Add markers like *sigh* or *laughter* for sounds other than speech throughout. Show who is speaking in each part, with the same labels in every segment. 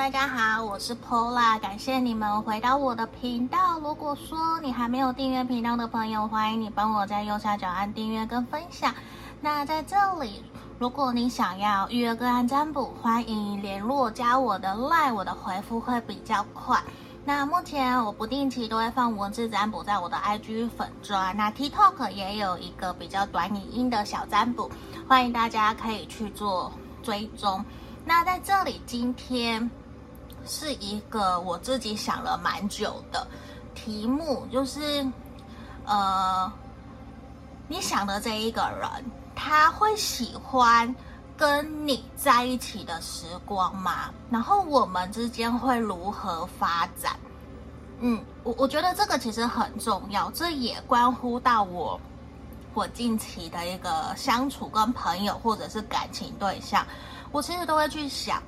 Speaker 1: 大家好，我是 Pola，感谢你们回到我的频道。如果说你还没有订阅频道的朋友，欢迎你帮我在右下角按订阅跟分享。那在这里，如果你想要预约个案占卜，欢迎联络加我的 LINE，我的回复会比较快。那目前我不定期都会放文字占卜在我的 IG 粉专，那 TikTok 也有一个比较短语音的小占卜，欢迎大家可以去做追踪。那在这里，今天。是一个我自己想了蛮久的题目，就是，呃，你想的这一个人，他会喜欢跟你在一起的时光吗？然后我们之间会如何发展？嗯，我我觉得这个其实很重要，这也关乎到我我近期的一个相处跟朋友或者是感情对象，我其实都会去想。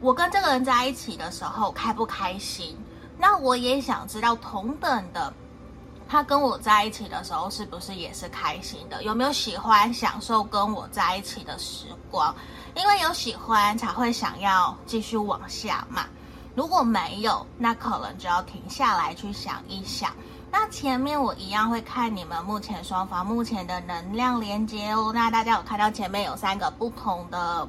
Speaker 1: 我跟这个人在一起的时候开不开心？那我也想知道同等的，他跟我在一起的时候是不是也是开心的？有没有喜欢享受跟我在一起的时光？因为有喜欢才会想要继续往下嘛。如果没有，那可能就要停下来去想一想。那前面我一样会看你们目前双方目前的能量连接哦。那大家有看到前面有三个不同的。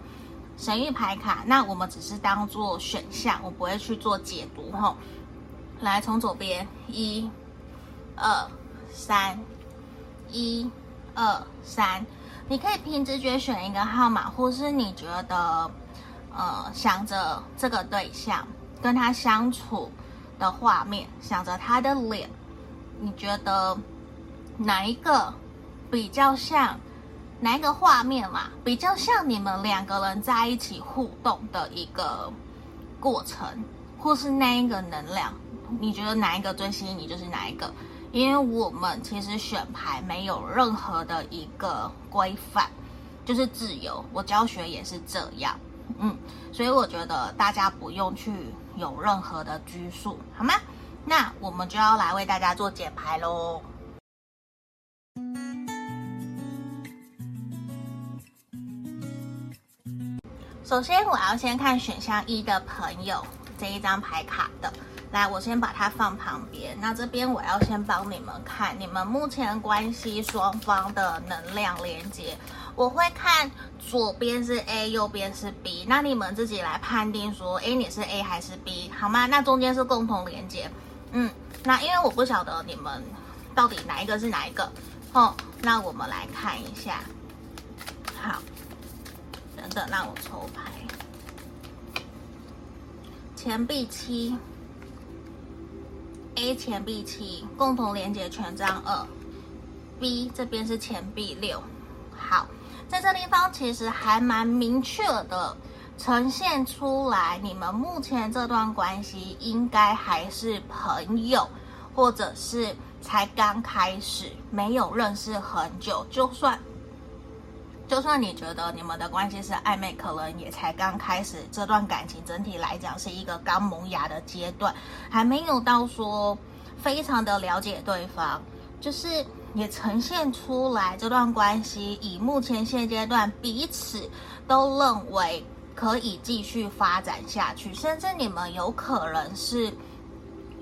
Speaker 1: 神諭牌卡，那我们只是当做选项，我不会去做解读哈。来，从左边，一、二、三，一、二、三，你可以凭直觉选一个号码，或是你觉得，呃，想着这个对象跟他相处的画面，想着他的脸，你觉得哪一个比较像？哪一个画面嘛，比较像你们两个人在一起互动的一个过程，或是那一个能量？你觉得哪一个最吸引你，就是哪一个？因为我们其实选牌没有任何的一个规范，*laughs* 就是自由。我教学也是这样，嗯，所以我觉得大家不用去有任何的拘束，好吗？那我们就要来为大家做解牌喽。首先，我要先看选项一的朋友这一张牌卡的。来，我先把它放旁边。那这边我要先帮你们看你们目前关系双方的能量连接。我会看左边是 A，右边是 B。那你们自己来判定说，哎，你是 A 还是 B，好吗？那中间是共同连接。嗯，那因为我不晓得你们到底哪一个是哪一个。哦，那我们来看一下。好。的，让我抽牌。钱币七，A 钱币七，共同连接权杖二，B 这边是钱币六。好，在这地方其实还蛮明确的呈现出来，你们目前这段关系应该还是朋友，或者是才刚开始，没有认识很久，就算。就算你觉得你们的关系是暧昧，可能也才刚开始。这段感情整体来讲是一个刚萌芽的阶段，还没有到说非常的了解对方。就是也呈现出来这段关系，以目前现阶段彼此都认为可以继续发展下去，甚至你们有可能是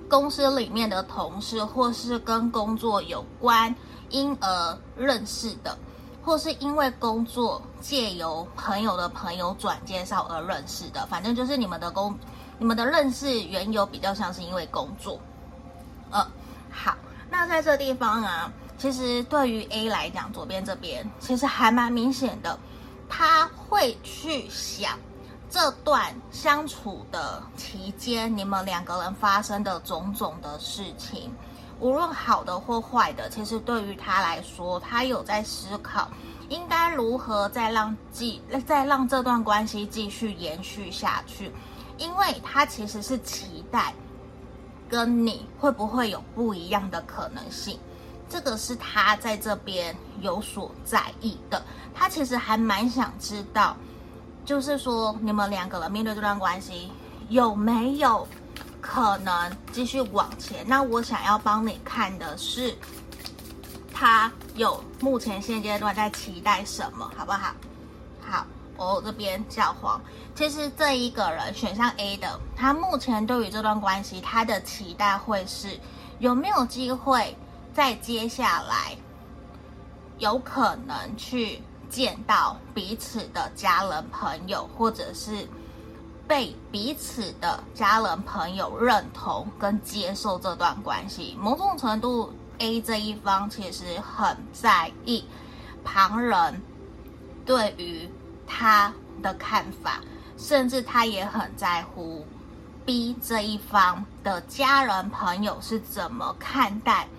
Speaker 1: 公司里面的同事，或是跟工作有关，因而认识的。或是因为工作借由朋友的朋友转介绍而认识的，反正就是你们的工，你们的认识缘由比较像是因为工作。呃，好，那在这地方啊，其实对于 A 来讲，左边这边其实还蛮明显的，他会去想这段相处的期间，你们两个人发生的种种的事情。无论好的或坏的，其实对于他来说，他有在思考，应该如何再让继再让这段关系继续延续下去，因为他其实是期待跟你会不会有不一样的可能性，这个是他在这边有所在意的。他其实还蛮想知道，就是说你们两个人面对这段关系有没有。可能继续往前，那我想要帮你看的是，他有目前现阶段在期待什么，好不好？好，哦，这边教皇，其实这一个人选项 A 的，他目前对于这段关系，他的期待会是有没有机会在接下来有可能去见到彼此的家人朋友，或者是被彼此的家人朋友认同跟接受这段关系。某种程度，A 这一方其实很在意旁人对于。他的看法，甚至他也很在乎 B 这一方的家人朋友是怎么看待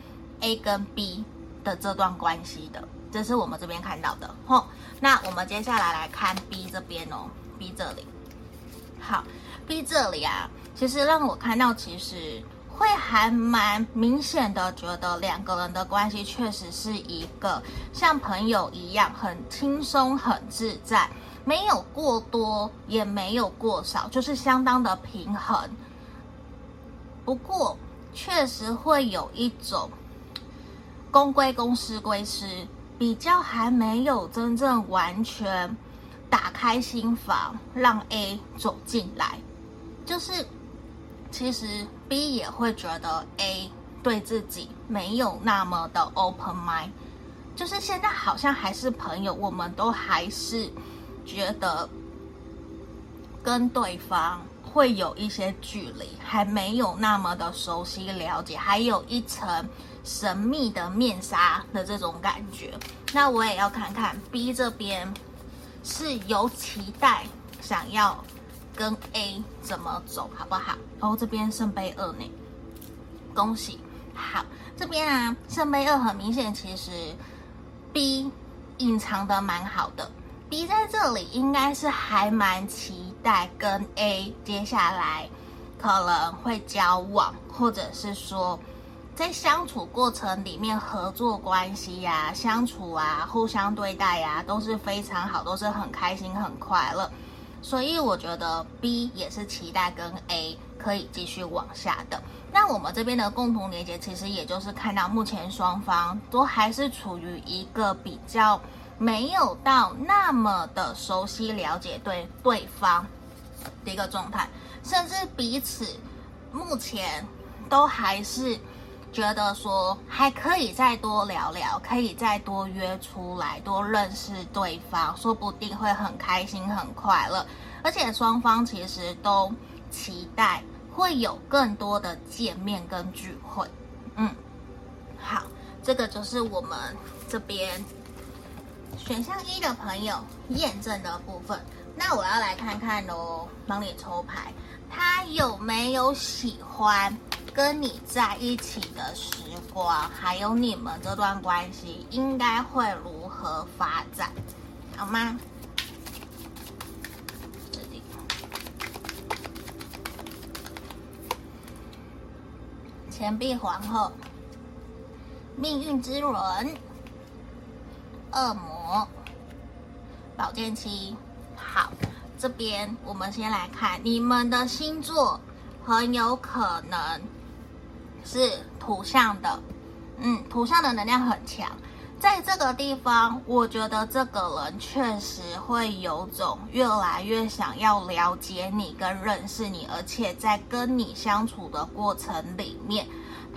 Speaker 1: A 跟 B 的这段关系的，这是我们这边看到的。吼，那我们接下来来看 B 这边哦，B 这里，好，B 这里啊，其实让我看到，其实会还蛮明显的，觉得两个人的关系确实是一个像朋友一样，很轻松、很自在。没有过多，也没有过少，就是相当的平衡。不过，确实会有一种公归公，私归私，比较还没有真正完全打开心房，让 A 走进来。就是，其实 B 也会觉得 A 对自己没有那么的 open mind，就是现在好像还是朋友，我们都还是。觉得跟对方会有一些距离，还没有那么的熟悉了解，还有一层神秘的面纱的这种感觉。那我也要看看 B 这边是有期待，想要跟 A 怎么走，好不好？哦，这边圣杯二呢，恭喜。好，这边啊，圣杯二很明显，其实 B 隐藏的蛮好的。B 在这里应该是还蛮期待跟 A 接下来可能会交往，或者是说在相处过程里面合作关系呀、相处啊、互相对待呀、都是非常好，都是很开心、很快乐。所以我觉得 B 也是期待跟 A 可以继续往下的。那我们这边的共同连接，其实也就是看到目前双方都还是处于一个比较。没有到那么的熟悉了解对对方的一个状态，甚至彼此目前都还是觉得说还可以再多聊聊，可以再多约出来，多认识对方，说不定会很开心很快乐。而且双方其实都期待会有更多的见面跟聚会。嗯，好，这个就是我们这边。选项一的朋友验证的部分，那我要来看看喽，帮你抽牌，他有没有喜欢跟你在一起的时光，还有你们这段关系应该会如何发展，好吗？这里，钱币皇后，命运之轮。恶魔，宝剑七，好，这边我们先来看你们的星座，很有可能是土象的，嗯，土象的能量很强，在这个地方，我觉得这个人确实会有种越来越想要了解你跟认识你，而且在跟你相处的过程里面，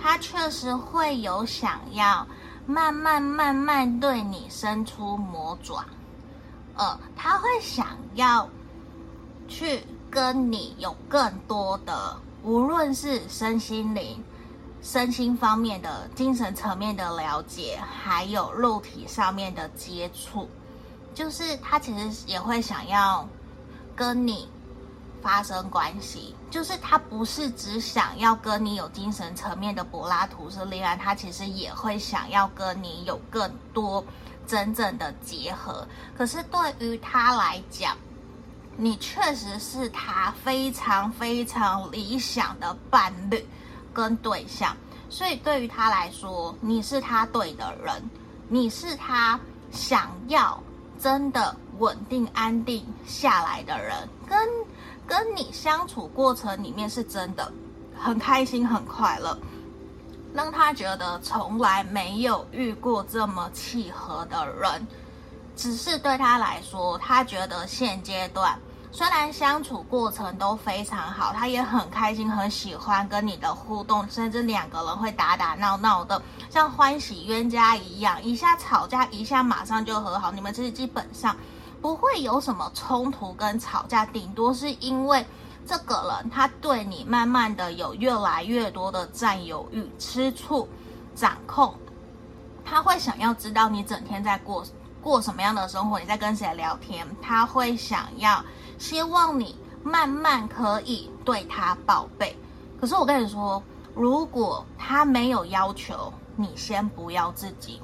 Speaker 1: 他确实会有想要。慢慢慢慢对你伸出魔爪，呃，他会想要去跟你有更多的，无论是身心灵、身心方面的、精神层面的了解，还有肉体上面的接触，就是他其实也会想要跟你。发生关系，就是他不是只想要跟你有精神层面的柏拉图式恋爱，他其实也会想要跟你有更多真正的结合。可是对于他来讲，你确实是他非常非常理想的伴侣跟对象，所以对于他来说，你是他对的人，你是他想要真的稳定安定下来的人，跟。跟你相处过程里面是真的很开心很快乐，让他觉得从来没有遇过这么契合的人，只是对他来说，他觉得现阶段虽然相处过程都非常好，他也很开心，很喜欢跟你的互动，甚至两个人会打打闹闹的，像欢喜冤家一样，一下吵架，一下马上就和好。你们其实基本上不会有什么冲突跟吵架，顶多是因为这个人他对你慢慢的有越来越多的占有欲、吃醋、掌控，他会想要知道你整天在过。过什么样的生活？你在跟谁聊天？他会想要，希望你慢慢可以对他报备。可是我跟你说，如果他没有要求，你先不要自己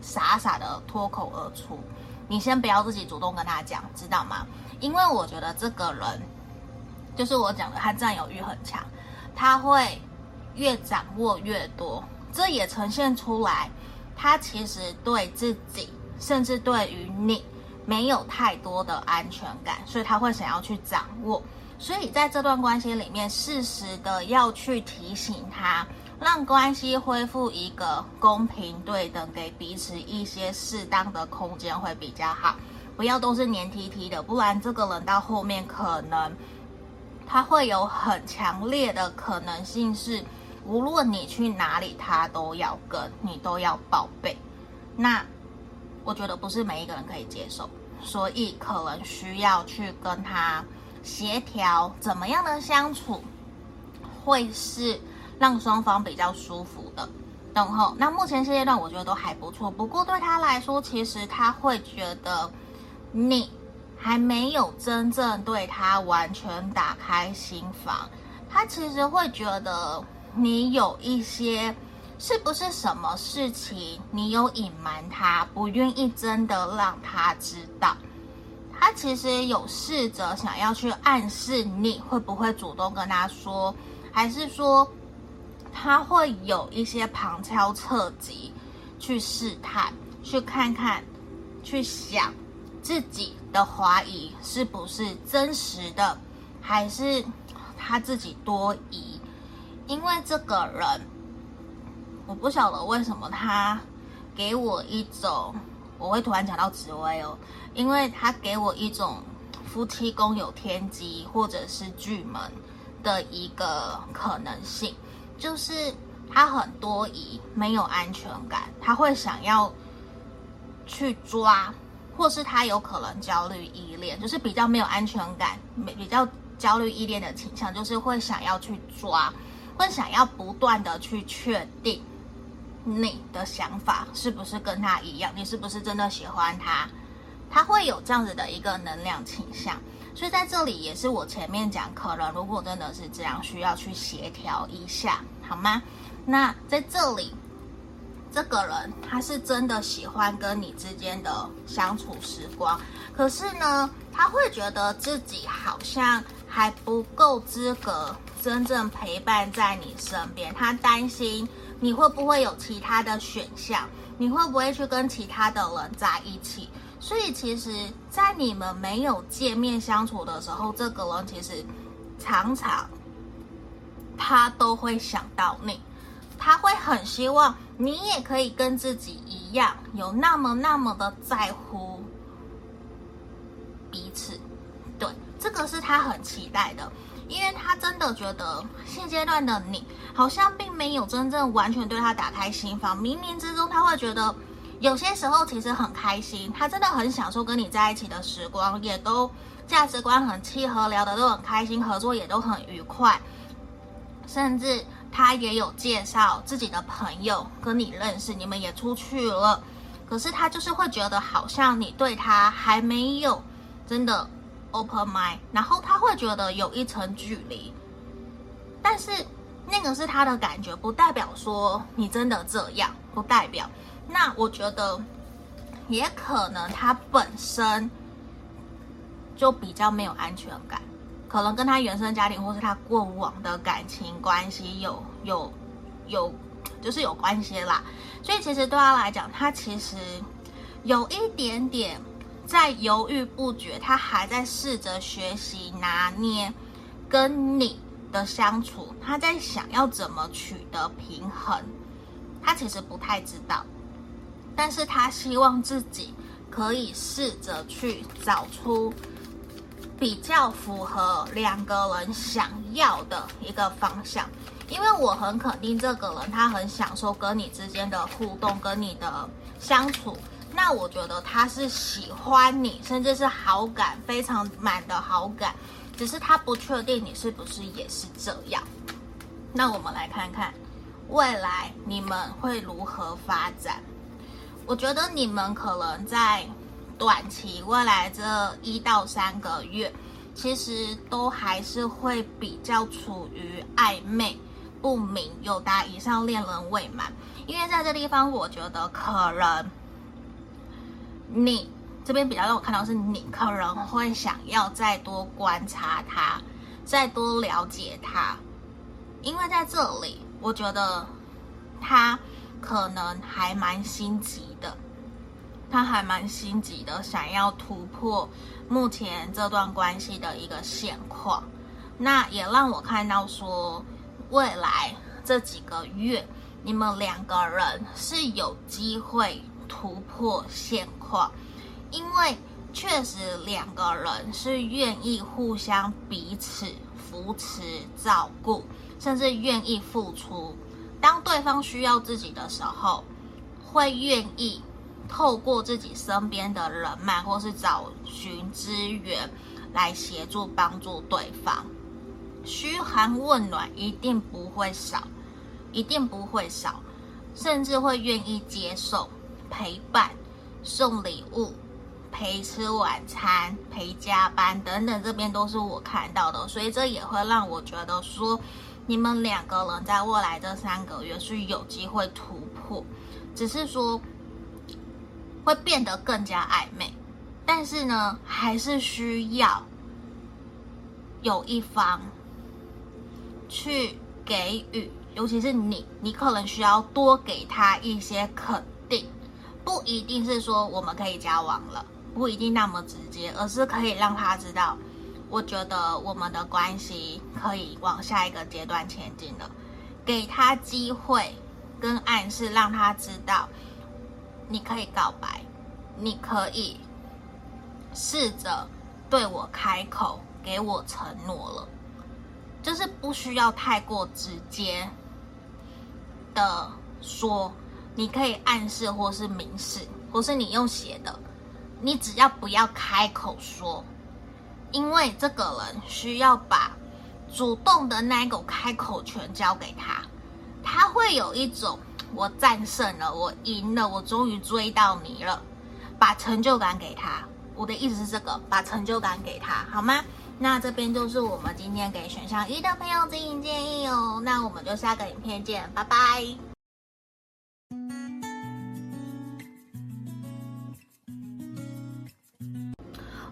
Speaker 1: 傻傻的脱口而出，你先不要自己主动跟他讲，知道吗？因为我觉得这个人，就是我讲的，他占有欲很强，他会越掌握越多，这也呈现出来，他其实对自己。甚至对于你没有太多的安全感，所以他会想要去掌握。所以在这段关系里面，适时的要去提醒他，让关系恢复一个公平对等，给彼此一些适当的空间会比较好。不要都是黏 T T 的，不然这个人到后面可能他会有很强烈的可能性是，无论你去哪里，他都要跟你都要报备。那。我觉得不是每一个人可以接受，所以可能需要去跟他协调，怎么样的相处会是让双方比较舒服的。然后，那目前现阶段我觉得都还不错。不过对他来说，其实他会觉得你还没有真正对他完全打开心房，他其实会觉得你有一些。是不是什么事情你有隐瞒他，不愿意真的让他知道？他其实有试着想要去暗示你会不会主动跟他说，还是说他会有一些旁敲侧击去试探，去看看，去想自己的怀疑是不是真实的，还是他自己多疑？因为这个人。我不晓得为什么他给我一种，我会突然讲到紫薇哦，因为他给我一种夫妻宫有天机或者是巨门的一个可能性，就是他很多疑，没有安全感，他会想要去抓，或是他有可能焦虑依恋，就是比较没有安全感，没比较焦虑依恋的倾向，就是会想要去抓，会想要不断的去确定。你的想法是不是跟他一样？你是不是真的喜欢他？他会有这样子的一个能量倾向，所以在这里也是我前面讲，可能如果真的是这样，需要去协调一下，好吗？那在这里，这个人他是真的喜欢跟你之间的相处时光，可是呢，他会觉得自己好像还不够资格真正陪伴在你身边，他担心。你会不会有其他的选项？你会不会去跟其他的人在一起？所以其实，在你们没有见面相处的时候，这个人其实常常他都会想到你，他会很希望你也可以跟自己一样，有那么那么的在乎彼此。对，这个是他很期待的。因为他真的觉得现阶段的你好像并没有真正完全对他打开心房，冥冥之中他会觉得有些时候其实很开心，他真的很享受跟你在一起的时光，也都价值观很契合，聊得都很开心，合作也都很愉快，甚至他也有介绍自己的朋友跟你认识，你们也出去了，可是他就是会觉得好像你对他还没有真的。Open mind，然后他会觉得有一层距离，但是那个是他的感觉，不代表说你真的这样，不代表。那我觉得也可能他本身就比较没有安全感，可能跟他原生家庭或是他过往的感情关系有有有，就是有关系啦。所以其实对他来讲，他其实有一点点。在犹豫不决，他还在试着学习拿捏跟你的相处，他在想要怎么取得平衡，他其实不太知道，但是他希望自己可以试着去找出比较符合两个人想要的一个方向，因为我很肯定这个人他很享受跟你之间的互动，跟你的相处。那我觉得他是喜欢你，甚至是好感非常满的好感，只是他不确定你是不是也是这样。那我们来看看未来你们会如何发展。我觉得你们可能在短期未来这一到三个月，其实都还是会比较处于暧昧不明，有达以上恋人未满。因为在这地方，我觉得可能你这边比较让我看到是你可能会想要再多观察他，再多了解他，因为在这里，我觉得他。可能还蛮心急的，他还蛮心急的，想要突破目前这段关系的一个现况。那也让我看到说，未来这几个月，你们两个人是有机会突破现况，因为确实两个人是愿意互相彼此扶持、照顾，甚至愿意付出。当对方需要自己的时候，会愿意透过自己身边的人脉，或是找寻资源来协助帮助对方。嘘寒问暖一定不会少，一定不会少，甚至会愿意接受陪伴、送礼物、陪吃晚餐、陪加班等等，这边都是我看到的，所以这也会让我觉得说。你们两个人在未来这三个月是有机会突破，只是说会变得更加暧昧，但是呢，还是需要有一方去给予，尤其是你，你可能需要多给他一些肯定，不一定是说我们可以交往了，不一定那么直接，而是可以让他知道。我觉得我们的关系可以往下一个阶段前进了，给他机会跟暗示，让他知道你可以告白，你可以试着对我开口，给我承诺了，就是不需要太过直接的说，你可以暗示或是明示，或是你用写的，你只要不要开口说。因为这个人需要把主动的那个开口权交给他，他会有一种我战胜了，我赢了，我终于追到你了，把成就感给他。我的意思是这个，把成就感给他，好吗？那这边就是我们今天给选项一的朋友指引建议哦。那我们就下个影片见，拜拜。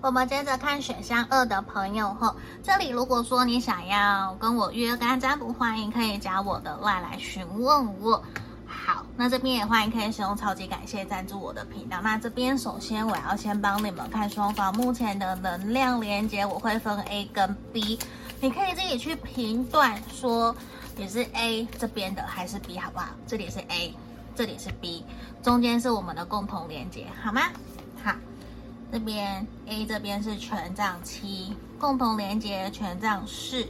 Speaker 1: 我们接着看选项二的朋友后，这里如果说你想要跟我约干占卜，欢迎可以加我的外来询问我。好，那这边也欢迎可以使用超级感谢赞助我的频道。那这边首先我要先帮你们看双方目前的能量连接，我会分 A 跟 B，你可以自己去评断说你是 A 这边的还是 B，好不好？这里是 A，这里是 B，中间是我们的共同连接，好吗？这边 A 这边是权杖七，共同连接权杖四。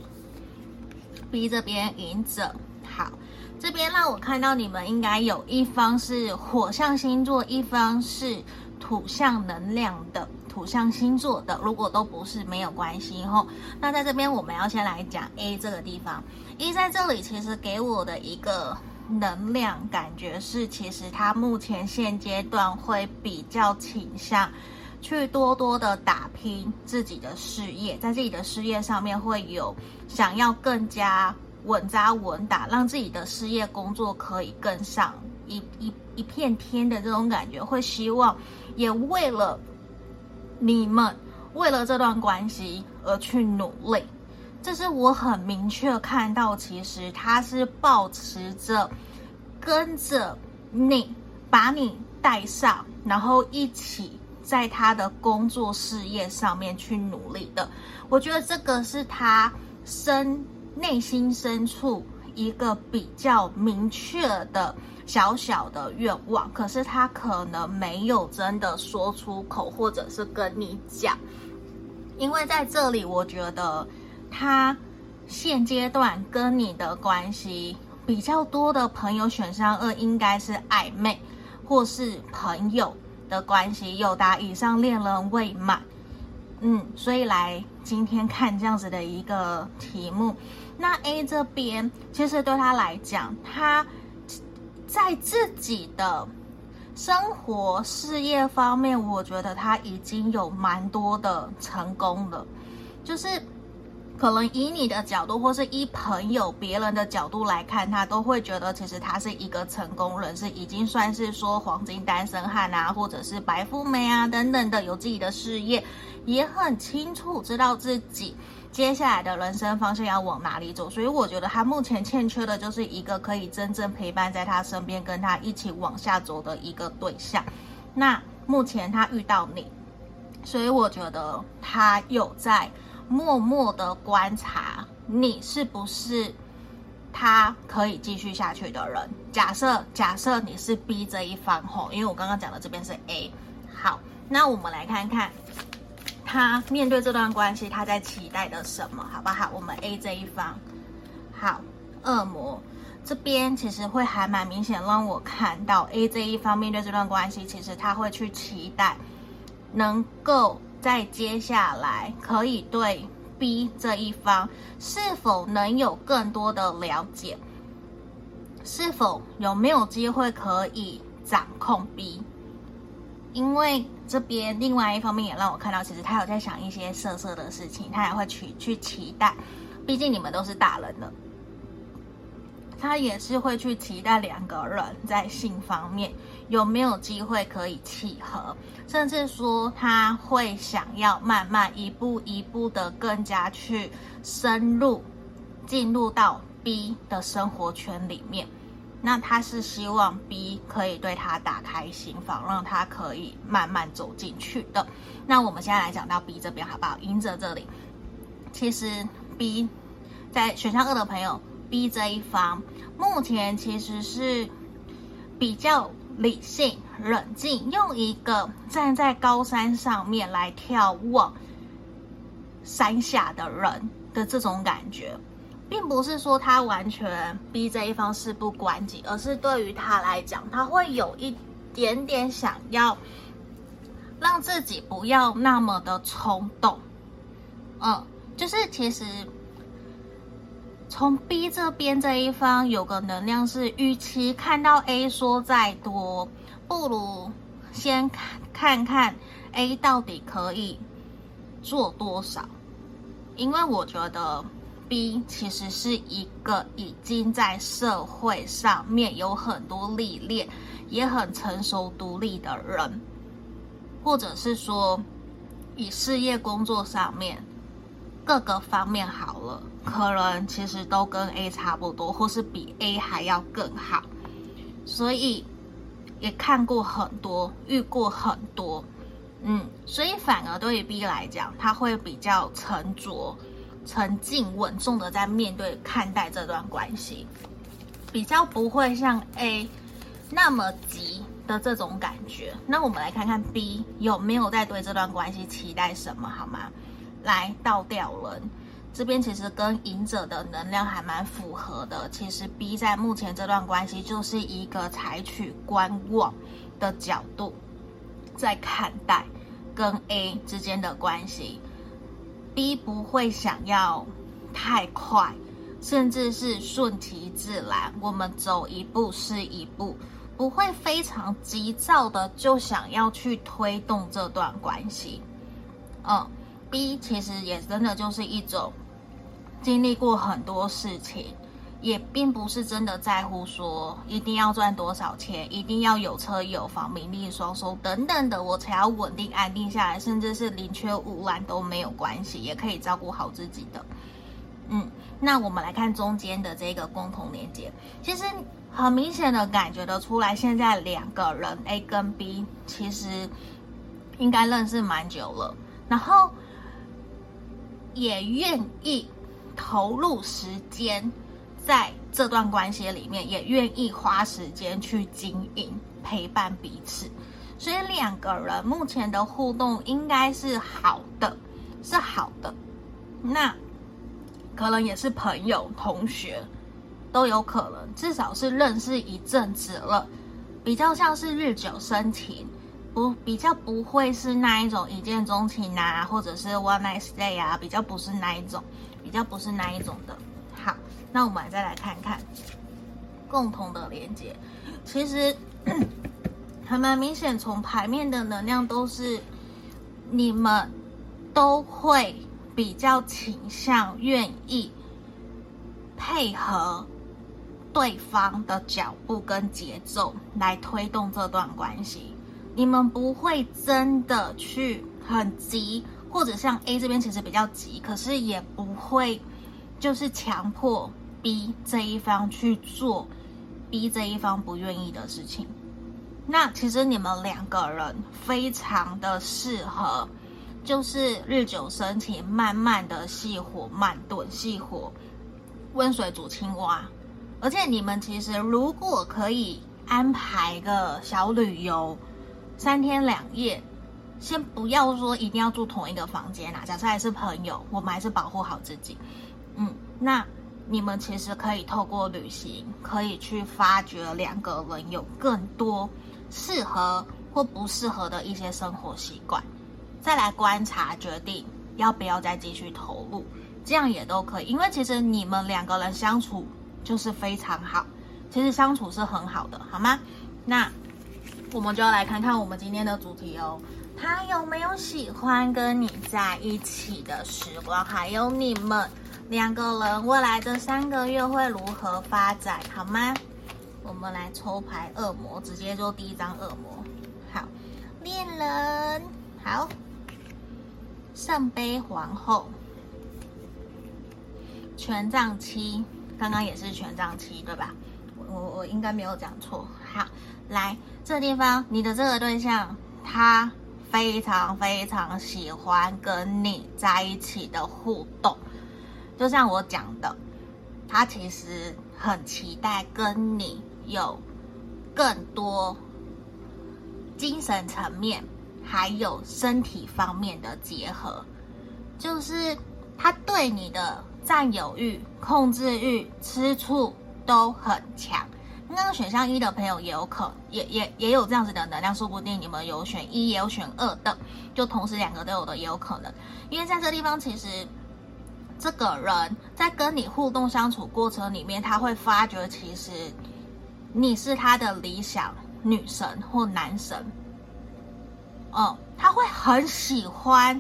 Speaker 1: B 这边隐者，好，这边让我看到你们应该有一方是火象星座，一方是土象能量的土象星座的。如果都不是没有关系吼。那在这边我们要先来讲 A 这个地方，A 在这里其实给我的一个能量感觉是，其实他目前现阶段会比较倾向。去多多的打拼自己的事业，在自己的事业上面会有想要更加稳扎稳打，让自己的事业工作可以更上一一一片天的这种感觉，会希望也为了你们，为了这段关系而去努力。这是我很明确看到，其实他是抱持着跟着你，把你带上，然后一起。在他的工作事业上面去努力的，我觉得这个是他深内心深处一个比较明确的小小的愿望，可是他可能没有真的说出口，或者是跟你讲。因为在这里，我觉得他现阶段跟你的关系比较多的朋友选项二应该是暧昧或是朋友的关系，有达以上恋人未满。嗯，所以来今天看这样子的一个题目，那 A 这边其实对他来讲，他在自己的生活事业方面，我觉得他已经有蛮多的成功了，就是。可能以你的角度，或是依朋友、别人的角度来看，他都会觉得其实他是一个成功人士，已经算是说黄金单身汉啊，或者是白富美啊等等的，有自己的事业，也很清楚知道自己接下来的人生方向要往哪里走。所以我觉得他目前欠缺的就是一个可以真正陪伴在他身边，跟他一起往下走的一个对象。那目前他遇到你，所以我觉得他有在。默默的观察你是不是他可以继续下去的人。假设假设你是 B 这一方吼，因为我刚刚讲的这边是 A。好，那我们来看看他面对这段关系，他在期待的什么，好不好？我们 A 这一方，好，恶魔这边其实会还蛮明显让我看到 A 这一方面对这段关系，其实他会去期待能够。在接下来，可以对 B 这一方是否能有更多的了解？是否有没有机会可以掌控 B？因为这边另外一方面也让我看到，其实他有在想一些色色的事情，他也会去去期待。毕竟你们都是大人了。他也是会去期待两个人在性方面有没有机会可以契合，甚至说他会想要慢慢一步一步的更加去深入进入到 B 的生活圈里面。那他是希望 B 可以对他打开心房，让他可以慢慢走进去的。那我们现在来讲到 B 这边好不好？隐者这里，其实 B 在选项二的朋友。B 这一方目前其实是比较理性、冷静，用一个站在高山上面来眺望山下的人的这种感觉，并不是说他完全 B 这一方事不关己，而是对于他来讲，他会有一点点想要让自己不要那么的冲动。嗯，就是其实。从 B 这边这一方有个能量是，与其看到 A 说再多，不如先看看看 A 到底可以做多少。因为我觉得 B 其实是一个已经在社会上面有很多历练，也很成熟独立的人，或者是说以事业工作上面各个方面好了。可能其实都跟 A 差不多，或是比 A 还要更好，所以也看过很多，遇过很多，嗯，所以反而对于 B 来讲，他会比较沉着、沉静、稳重的在面对、看待这段关系，比较不会像 A 那么急的这种感觉。那我们来看看 B 有没有在对这段关系期待什么，好吗？来倒吊人。这边其实跟隐者的能量还蛮符合的。其实 B 在目前这段关系就是一个采取观望的角度在看待跟 A 之间的关系。B 不会想要太快，甚至是顺其自然，我们走一步是一步，不会非常急躁的就想要去推动这段关系。嗯，B 其实也真的就是一种。经历过很多事情，也并不是真的在乎说一定要赚多少钱，一定要有车有房、名利双收等等的，我才要稳定安定下来，甚至是宁缺毋滥都没有关系，也可以照顾好自己的。嗯，那我们来看中间的这个共同连接，其实很明显的感觉得出来，现在两个人 A 跟 B 其实应该认识蛮久了，然后也愿意。投入时间在这段关系里面也愿意花时间去经营陪伴彼此，所以两个人目前的互动应该是好的，是好的。那可能也是朋友、同学都有可能，至少是认识一阵子了，比较像是日久生情，不比较不会是那一种一见钟情啊，或者是 one night stay 啊，比较不是那一种，比较不是那一种的。好，那我们再来看看共同的连接，其实 *coughs* 还蛮明显，从牌面的能量都是你们都会比较倾向愿意配合对方的脚步跟节奏来推动这段关系，你们不会真的去很急，或者像 A 这边其实比较急，可是也不会。就是强迫逼这一方去做，逼这一方不愿意的事情。那其实你们两个人非常的适合，就是日久生情，慢慢的细火慢炖，细火温水煮青蛙。而且你们其实如果可以安排个小旅游，三天两夜，先不要说一定要住同一个房间啦。假设还是朋友，我们还是保护好自己。嗯，那你们其实可以透过旅行，可以去发掘两个人有更多适合或不适合的一些生活习惯，再来观察决定要不要再继续投入，这样也都可以。因为其实你们两个人相处就是非常好，其实相处是很好的，好吗？那我们就要来看看我们今天的主题哦，他有没有喜欢跟你在一起的时光，还有你们。两个人未来这三个月会如何发展，好吗？我们来抽牌，恶魔直接就第一张恶魔。好，恋人，好，圣杯皇后，权杖七，刚刚也是权杖七，对吧？我我应该没有讲错。好，来这个地方，你的这个对象，他非常非常喜欢跟你在一起的互动。就像我讲的，他其实很期待跟你有更多精神层面，还有身体方面的结合。就是他对你的占有欲、控制欲、吃醋都很强。那个选项一的朋友也有可也也也有这样子的能量，说不定你们有选一，也有选二的，就同时两个都有的也有可能。因为在这地方，其实。这个人在跟你互动相处过程里面，他会发觉其实你是他的理想女神或男神。嗯，他会很喜欢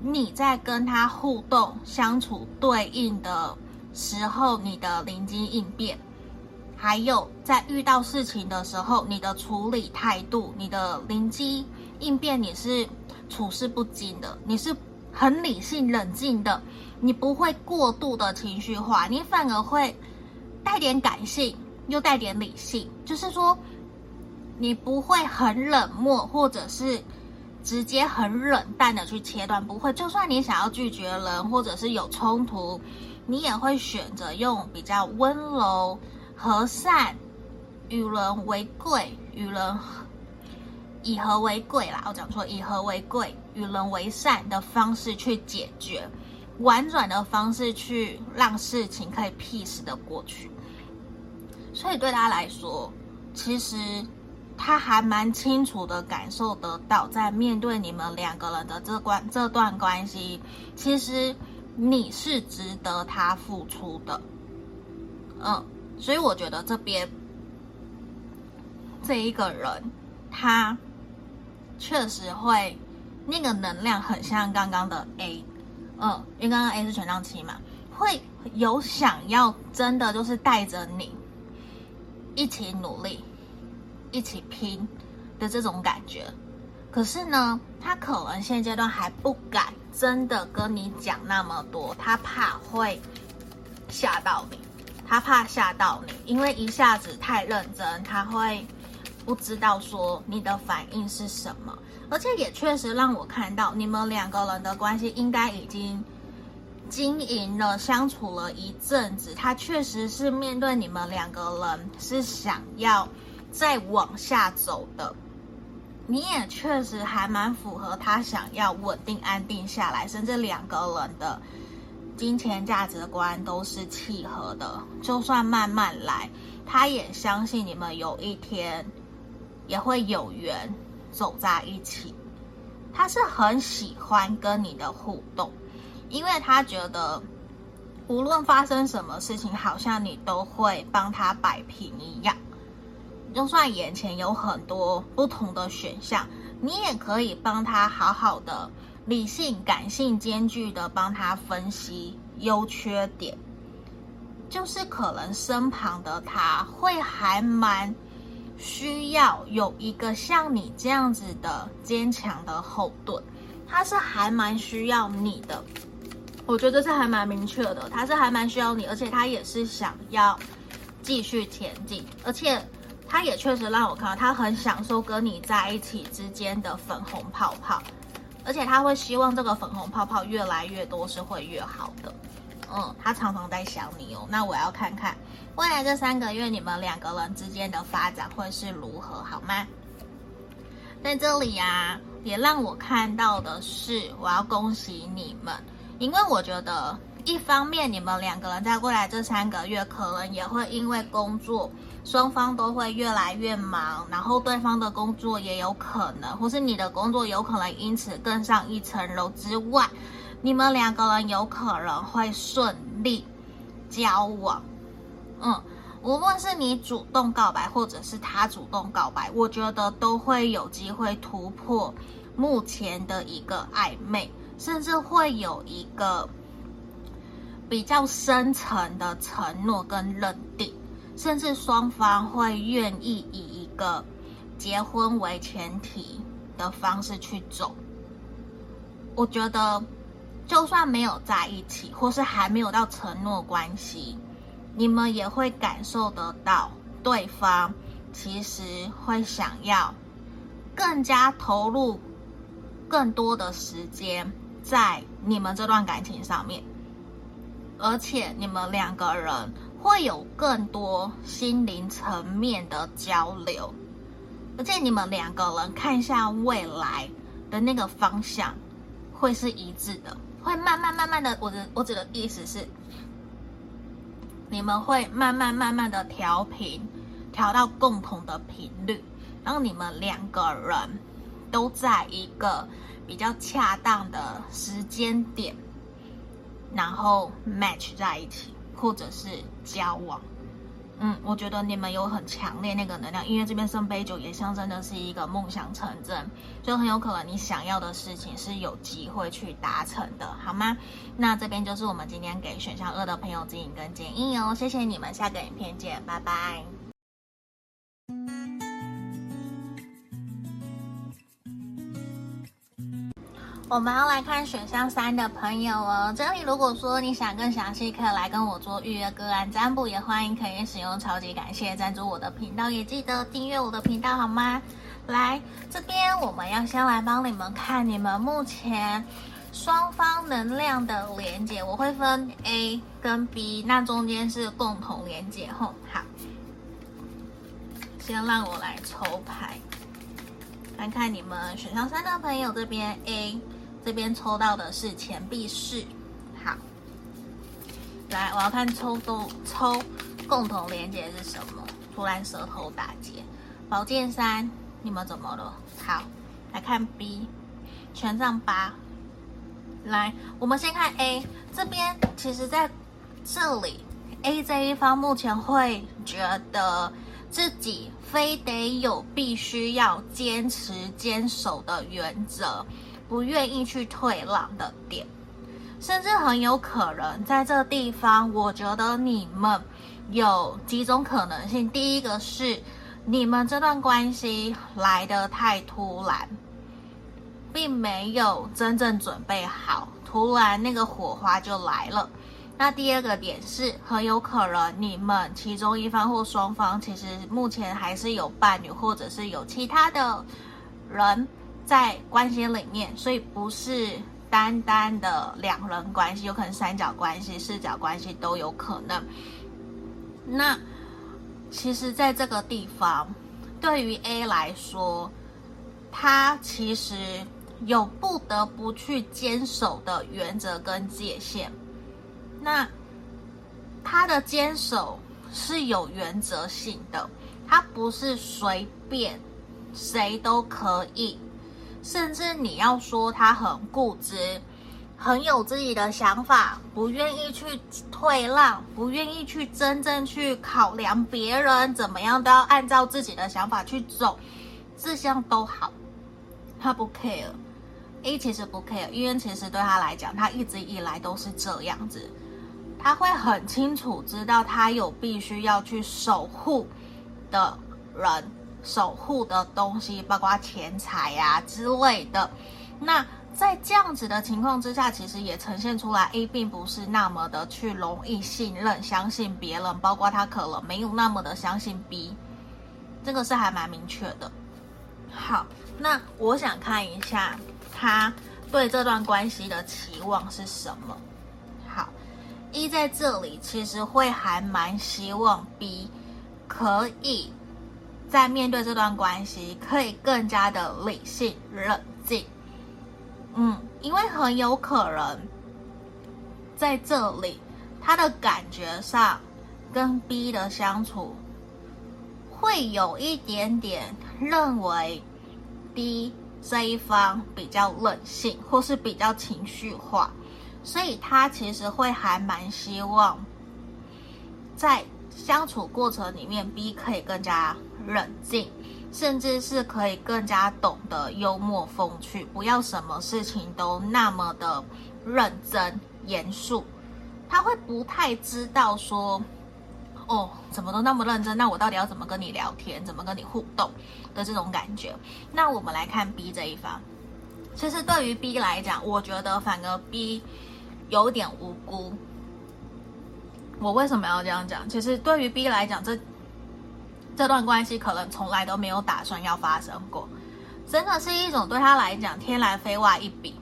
Speaker 1: 你在跟他互动相处对应的时候，你的灵机应变，还有在遇到事情的时候，你的处理态度，你的临机应变，你是处事不惊的，你是很理性冷静的。你不会过度的情绪化，你反而会带点感性，又带点理性。就是说，你不会很冷漠，或者是直接很冷淡的去切断，不会。就算你想要拒绝人，或者是有冲突，你也会选择用比较温柔、和善、与人为贵、与人以和为贵啦。我讲错，以和为贵、与人为善的方式去解决。婉转的方式去让事情可以 peace 的过去，所以对他来说，其实他还蛮清楚的感受得到，在面对你们两个人的这关这段关系，其实你是值得他付出的。嗯，所以我觉得这边这一个人，他确实会那个能量很像刚刚的 A。嗯，因为刚刚 A 是权杖七嘛，会有想要真的就是带着你一起努力、一起拼的这种感觉。可是呢，他可能现阶段还不敢真的跟你讲那么多，他怕会吓到你，他怕吓到你，因为一下子太认真，他会不知道说你的反应是什么。而且也确实让我看到，你们两个人的关系应该已经经营了、相处了一阵子，他确实是面对你们两个人是想要再往下走的。你也确实还蛮符合他想要稳定安定下来，甚至两个人的金钱价值观都是契合的。就算慢慢来，他也相信你们有一天也会有缘走在一起。他是很喜欢跟你的互动。因为他觉得，无论发生什么事情，好像你都会帮他摆平一样。就算眼前有很多不同的选项，你也可以帮他好好的、理性、感性兼具的帮他分析优缺点。就是可能身旁的他会还蛮需要有一个像你这样子的坚强的后盾，他是还蛮需要你的。我觉得是还蛮明确的，他是还蛮需要你，而且他也是想要继续前进，而且他也确实让我看到他很享受跟你在一起之间的粉红泡泡，而且他会希望这个粉红泡泡越来越多是会越好的。嗯，他常常在想你哦。那我要看看未来这三个月你们两个人之间的发展会是如何，好吗？在这里呀，也让我看到的是，我要恭喜你们。因为我觉得，一方面你们两个人在未来这三个月，可能也会因为工作，双方都会越来越忙，然后对方的工作也有可能，或是你的工作有可能因此更上一层楼之外，你们两个人有可能会顺利交往。嗯，无论是你主动告白，或者是他主动告白，我觉得都会有机会突破目前的一个暧昧。甚至会有一个比较深层的承诺跟认定，甚至双方会愿意以一个结婚为前提的方式去走。我觉得，就算没有在一起，或是还没有到承诺关系，你们也会感受得到对方其实会想要更加投入更多的时间。在你们这段感情上面，而且你们两个人会有更多心灵层面的交流，而且你们两个人看向未来的那个方向会是一致的，会慢慢慢慢的，我的我指的意思是，你们会慢慢慢慢的调频，调到共同的频率，然后你们两个人都在一个。比较恰当的时间点，然后 match 在一起，或者是交往。嗯，我觉得你们有很强烈那个能量，因为这边圣杯九也象征的是一个梦想成真，就很有可能你想要的事情是有机会去达成的，好吗？那这边就是我们今天给选项二的朋友指引跟建议哦，谢谢你们，下个影片见，拜拜。我们要来看选项三的朋友哦。这里如果说你想更详细，可以来跟我做预约个案占卜，也欢迎可以使用超级感谢赞助我的频道，也记得订阅我的频道好吗？来这边，我们要先来帮你们看你们目前双方能量的连接，我会分 A 跟 B，那中间是共同连接吼。好，先让我来抽牌，看看你们选项三的朋友这边 A。这边抽到的是钱币四，好，来，我要看抽动抽共同连接是什么？突然舌头打结，宝剑三，你们怎么了？好，来看 B，权杖八，来，我们先看 A 这边，其实在这里 A 这一方目前会觉得自己非得有必须要坚持坚守的原则。不愿意去退让的点，甚至很有可能在这地方，我觉得你们有几种可能性。第一个是你们这段关系来得太突然，并没有真正准备好，突然那个火花就来了。那第二个点是很有可能你们其中一方或双方其实目前还是有伴侣，或者是有其他的人。在关系里面，所以不是单单的两人关系，有可能三角关系、四角关系都有可能。那其实，在这个地方，对于 A 来说，他其实有不得不去坚守的原则跟界限。那他的坚守是有原则性的，他不是随便谁都可以。甚至你要说他很固执，很有自己的想法，不愿意去退让，不愿意去真正去考量别人怎么样，都要按照自己的想法去走，这项都好，他不 care。A 其实不 care，因为其实对他来讲，他一直以来都是这样子，他会很清楚知道他有必须要去守护的人。守护的东西，包括钱财呀、啊、之类的。那在这样子的情况之下，其实也呈现出来，A 并不是那么的去容易信任、相信别人，包括他可能没有那么的相信 B，这个是还蛮明确的。好，那我想看一下他对这段关系的期望是什么。好一在这里其实会还蛮希望 B 可以。在面对这段关系，可以更加的理性、冷静。嗯，因为很有可能在这里，他的感觉上跟 B 的相处，会有一点点认为 B 这一方比较冷性，或是比较情绪化，所以他其实会还蛮希望在相处过程里面，B 可以更加。冷静，甚至是可以更加懂得幽默风趣，不要什么事情都那么的认真严肃。他会不太知道说，哦，怎么都那么认真，那我到底要怎么跟你聊天，怎么跟你互动的这种感觉。那我们来看 B 这一方，其实对于 B 来讲，我觉得反而 B 有点无辜。我为什么要这样讲？其实对于 B 来讲，这。这段关系可能从来都没有打算要发生过，真的是一种对他来讲天来飞外一笔，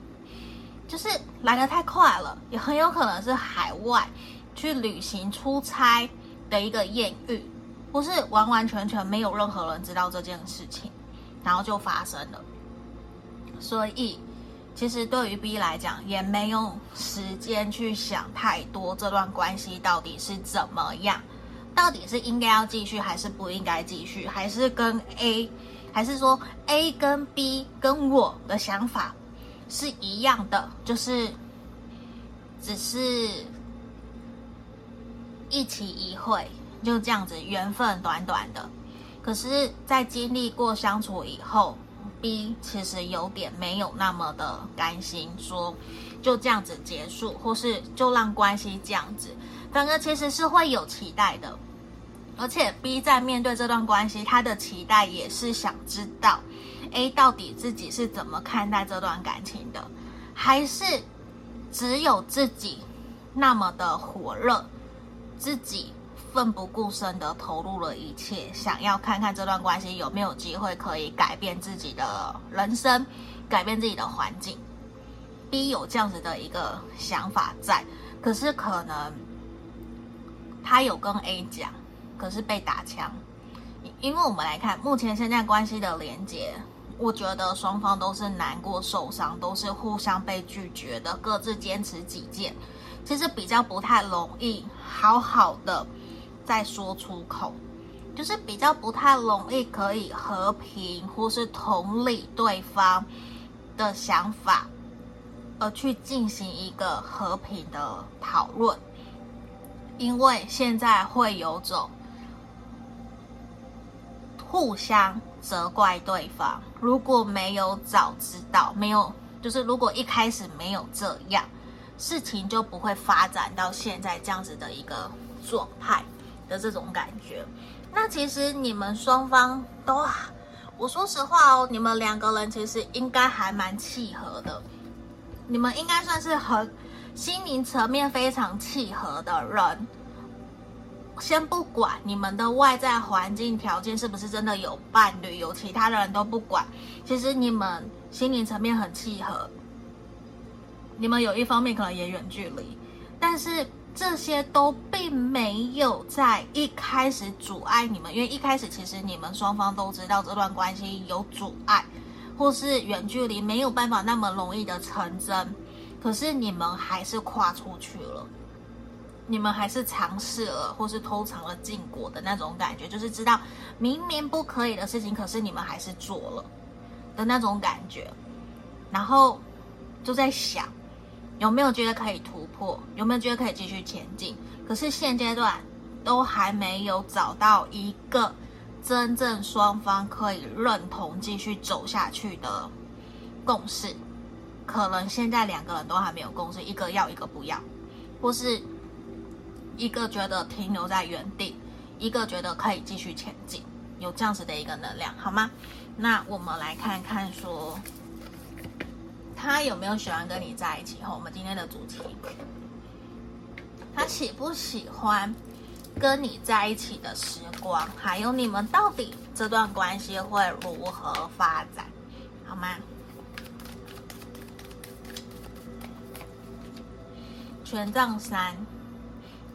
Speaker 1: 就是来得太快了，也很有可能是海外去旅行出差的一个艳遇，不是完完全全没有任何人知道这件事情，然后就发生了。所以，其实对于 B 来讲，也没有时间去想太多这段关系到底是怎么样。到底是应该要继续还是不应该继续？还是跟 A，还是说 A 跟 B 跟我的想法是一样的？就是只是一期一会，就这样子缘分短短的。可是，在经历过相处以后，B 其实有点没有那么的甘心，说就这样子结束，或是就让关系这样子。反而其实是会有期待的，而且 B 在面对这段关系，他的期待也是想知道 A 到底自己是怎么看待这段感情的，还是只有自己那么的火热，自己奋不顾身的投入了一切，想要看看这段关系有没有机会可以改变自己的人生，改变自己的环境。B 有这样子的一个想法在，可是可能。他有跟 A 讲，可是被打枪。因为我们来看目前现在关系的连接，我觉得双方都是难过、受伤，都是互相被拒绝的，各自坚持己见。其实比较不太容易好好的再说出口，就是比较不太容易可以和平或是同理对方的想法，而去进行一个和平的讨论。因为现在会有种互相责怪对方，如果没有早知道，没有就是如果一开始没有这样，事情就不会发展到现在这样子的一个状态的这种感觉。那其实你们双方都，我说实话哦，你们两个人其实应该还蛮契合的，你们应该算是很。心灵层面非常契合的人，先不管你们的外在环境条件是不是真的有伴侣，有其他的人都不管，其实你们心灵层面很契合。你们有一方面可能也远距离，但是这些都并没有在一开始阻碍你们，因为一开始其实你们双方都知道这段关系有阻碍，或是远距离没有办法那么容易的成真，可是你们还是跨出去了，你们还是尝试了，或是偷尝了禁果的那种感觉，就是知道明明不可以的事情，可是你们还是做了的那种感觉，然后就在想。有没有觉得可以突破？有没有觉得可以继续前进？可是现阶段都还没有找到一个真正双方可以认同继续走下去的共识。可能现在两个人都还没有共识，一个要，一个不要，或是一个觉得停留在原地，一个觉得可以继续前进，有这样子的一个能量，好吗？那我们来看看说。他有没有喜欢跟你在一起？哈，我们今天的主题，他喜不喜欢跟你在一起的时光？还有你们到底这段关系会如何发展？好吗？权杖三，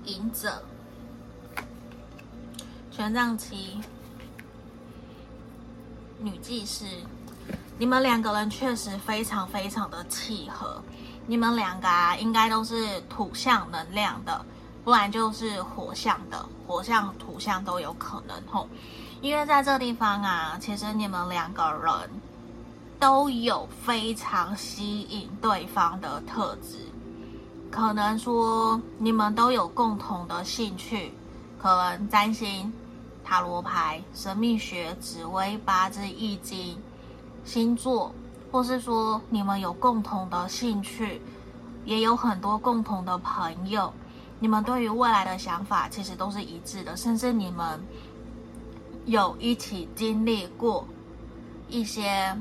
Speaker 1: 隐者，权杖七，女祭司。你们两个人确实非常非常的契合，你们两个啊，应该都是土象能量的，不然就是火象的，火象、土象都有可能吼。因为在这地方啊，其实你们两个人都有非常吸引对方的特质，可能说你们都有共同的兴趣，可能占星、塔罗牌、神秘学、紫微、八字、易经。星座，或是说你们有共同的兴趣，也有很多共同的朋友，你们对于未来的想法其实都是一致的，甚至你们有一起经历过一些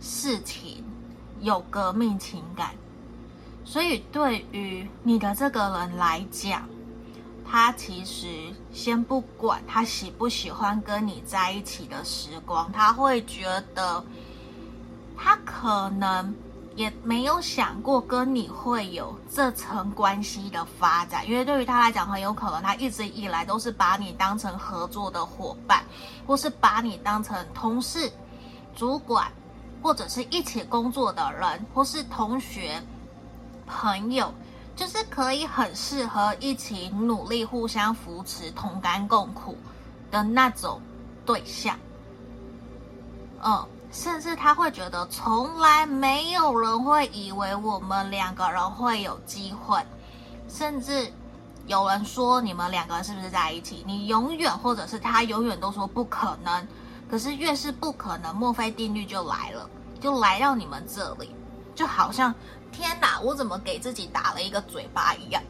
Speaker 1: 事情，有革命情感，所以对于你的这个人来讲，他其实先不管他喜不喜欢跟你在一起的时光，他会觉得他可能也没有想过跟你会有这层关系的发展，因为对于他来讲，很有可能他一直以来都是把你当成合作的伙伴，或是把你当成同事、主管，或者是一起工作的人，或是同学、朋友。就是可以很适合一起努力、互相扶持、同甘共苦的那种对象。嗯，甚至他会觉得从来没有人会以为我们两个人会有机会，甚至有人说你们两个人是不是在一起？你永远或者是他永远都说不可能。可是越是不可能，墨菲定律就来了，就来到你们这里，就好像。天哪！我怎么给自己打了一个嘴巴一样？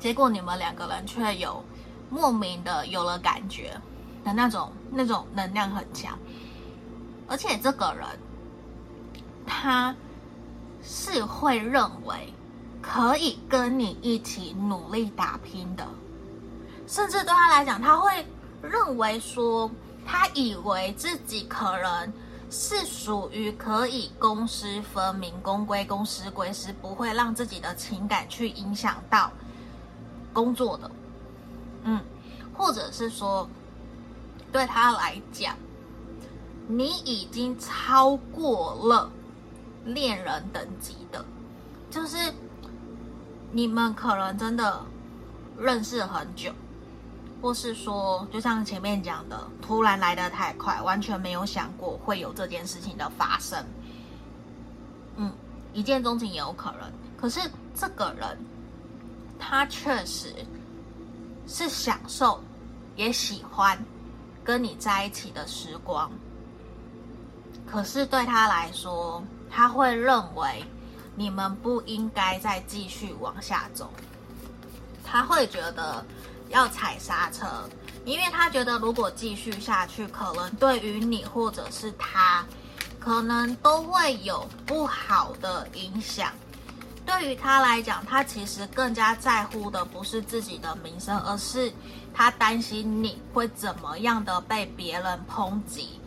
Speaker 1: 结果你们两个人却有莫名的有了感觉的那种，那种能量很强。而且这个人他是会认为可以跟你一起努力打拼的，甚至对他来讲，他会认为说，他以为自己可能。是属于可以公私分明、公归公、私归私，不会让自己的情感去影响到工作的。嗯，或者是说，对他来讲，你已经超过了恋人等级的，就是你们可能真的认识很久。或是说，就像前面讲的，突然来的太快，完全没有想过会有这件事情的发生。嗯，一见钟情也有可能。可是这个人，他确实是享受，也喜欢跟你在一起的时光。可是对他来说，他会认为你们不应该再继续往下走。他会觉得。要踩刹车，因为他觉得如果继续下去，可能对于你或者是他，可能都会有不好的影响。对于他来讲，他其实更加在乎的不是自己的名声，而是他担心你会怎么样的被别人抨击。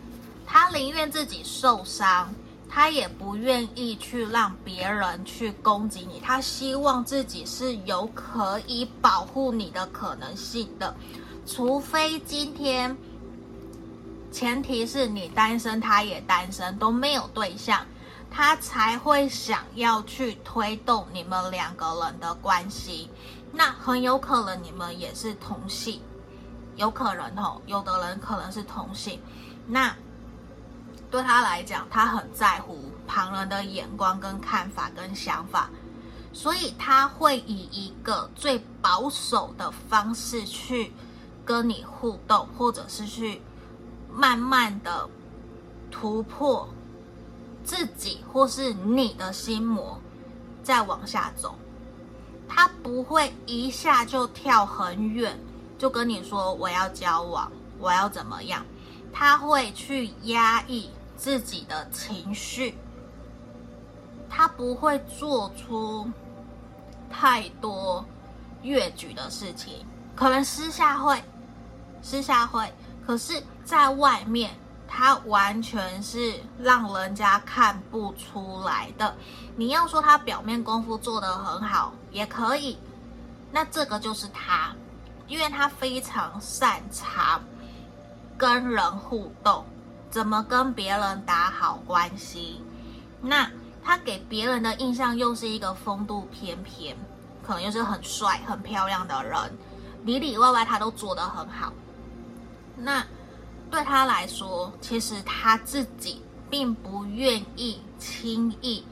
Speaker 1: 他宁愿自己受伤，他也不愿意去让别人去攻击你，他希望自己是有可以保护你的可能性的，除非今天，前提是你单身，他也单身，都没有对象，他才会想要去推动你们两个人的关系。那很有可能你们也是同性，有可能哦，有的人可能是同性，那。对他来讲，他很在乎旁人的眼光、跟看法、跟想法，所以他会以一个最保守的方式去跟你互动，或者是去慢慢的突破自己或是你的心魔，再往下走。他不会一下就跳很远，就跟你说我要交往，我要怎么样？他会去压抑。自己的情绪，他不会做出太多越矩的事情，可能私下会，私下会，可是在外面，他完全是让人家看不出来的。你要说他表面功夫做得很好，也可以，那这个就是他，因为他非常擅长跟人互动。怎么跟别人打好关系？那他给别人的印象又是一个风度翩翩，可能又是很帅、很漂亮的人，里里外外他都做得很好。那对他来说，其实他自己并不愿意轻易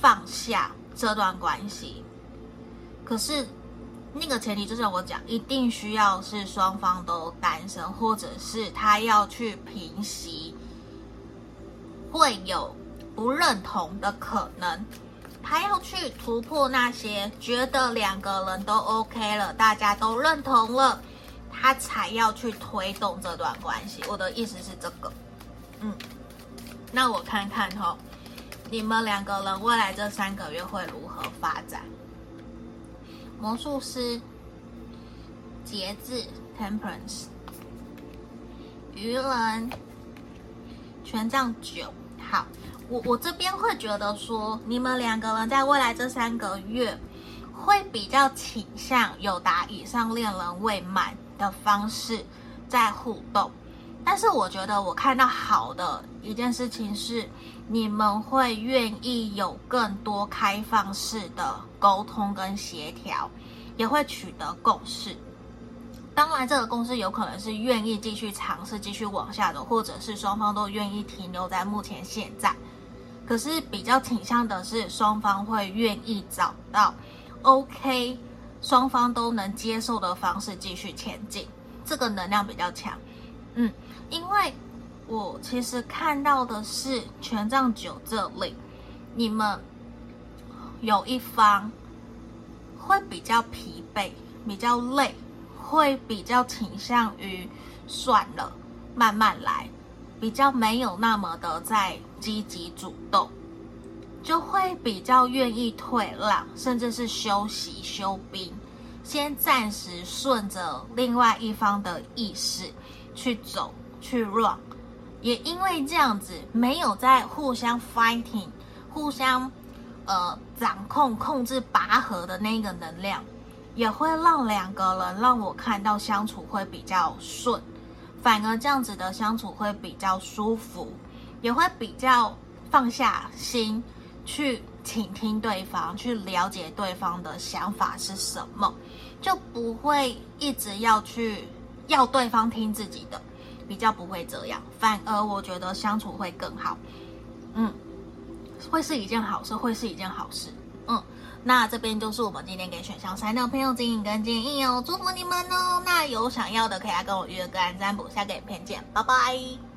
Speaker 1: 放下这段关系。可是那个前提就是我讲，一定需要是双方都单身，或者是他要去平息。会有不认同的可能，他要去突破那些觉得两个人都 OK 了，大家都认同了，他才要去推动这段关系。我的意思是这个，嗯，那我看看哈，你们两个人未来这三个月会如何发展？魔术师、节制 （Temperance）、愚人。权杖九，好，我我这边会觉得说，你们两个人在未来这三个月，会比较倾向有达以上恋人未满的方式在互动，但是我觉得我看到好的一件事情是，你们会愿意有更多开放式的沟通跟协调，也会取得共识。当然，这个公司有可能是愿意继续尝试、继续往下的，或者是双方都愿意停留在目前现在。可是比较倾向的是，双方会愿意找到 OK，双方都能接受的方式继续前进。这个能量比较强，嗯，因为我其实看到的是权杖九这里，你们有一方会比较疲惫，比较累。会比较倾向于算了，慢慢来，比较没有那么的在积极主动，就会比较愿意退让，甚至是休息休兵，先暂时顺着另外一方的意识去走去 run，也因为这样子没有在互相 fighting，互相呃掌控控制拔河的那个能量。也会让两个人让我看到相处会比较顺，反而这样子的相处会比较舒服，也会比较放下心去倾听对方，去了解对方的想法是什么，就不会一直要去要对方听自己的，比较不会这样，反而我觉得相处会更好，嗯，会是一件好事，会是一件好事，嗯。那这边就是我们今天给选项三的朋友指引跟建议哦，祝福你们哦。那有想要的可以来跟我预约个案占卜，下个影片见，拜拜。